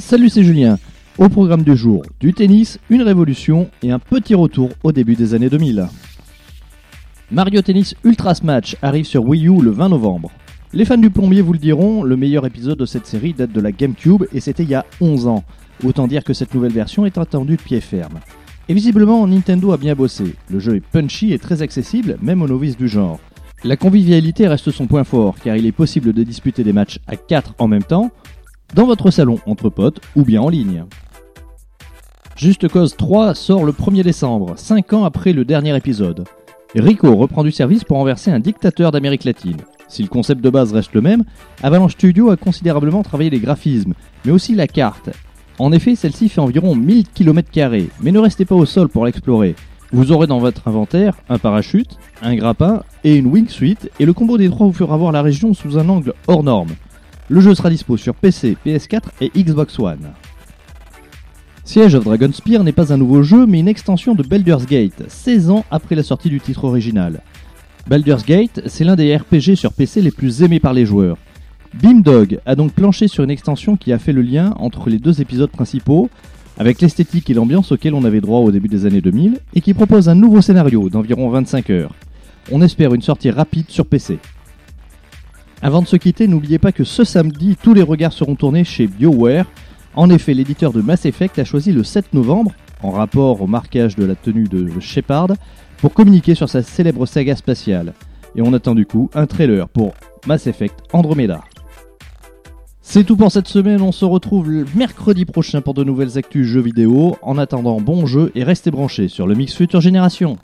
Salut, c'est Julien. Au programme du jour, du tennis, une révolution et un petit retour au début des années 2000. Mario Tennis Ultra Smash arrive sur Wii U le 20 novembre. Les fans du plombier vous le diront, le meilleur épisode de cette série date de la GameCube et c'était il y a 11 ans. Autant dire que cette nouvelle version est attendue de pied ferme. Et visiblement, Nintendo a bien bossé. Le jeu est punchy et très accessible, même aux novices du genre. La convivialité reste son point fort, car il est possible de disputer des matchs à 4 en même temps, dans votre salon entre potes ou bien en ligne. Juste Cause 3 sort le 1er décembre, 5 ans après le dernier épisode. Rico reprend du service pour renverser un dictateur d'Amérique latine. Si le concept de base reste le même, Avalanche Studio a considérablement travaillé les graphismes, mais aussi la carte. En effet, celle-ci fait environ 1000 km, mais ne restez pas au sol pour l'explorer. Vous aurez dans votre inventaire un parachute, un grappin et une wingsuit, et le combo des trois vous fera voir la région sous un angle hors norme. Le jeu sera dispo sur PC, PS4 et Xbox One. Siege of Dragonspear n'est pas un nouveau jeu, mais une extension de Baldur's Gate, 16 ans après la sortie du titre original. Baldur's Gate, c'est l'un des RPG sur PC les plus aimés par les joueurs. Beamdog a donc planché sur une extension qui a fait le lien entre les deux épisodes principaux, avec l'esthétique et l'ambiance auxquelles on avait droit au début des années 2000, et qui propose un nouveau scénario d'environ 25 heures. On espère une sortie rapide sur PC. Avant de se quitter, n'oubliez pas que ce samedi, tous les regards seront tournés chez BioWare. En effet, l'éditeur de Mass Effect a choisi le 7 novembre, en rapport au marquage de la tenue de Shepard, pour communiquer sur sa célèbre saga spatiale. Et on attend du coup un trailer pour Mass Effect Andromeda. C'est tout pour cette semaine, on se retrouve mercredi prochain pour de nouvelles actus jeux vidéo. En attendant, bon jeu et restez branchés sur le Mix Future Génération.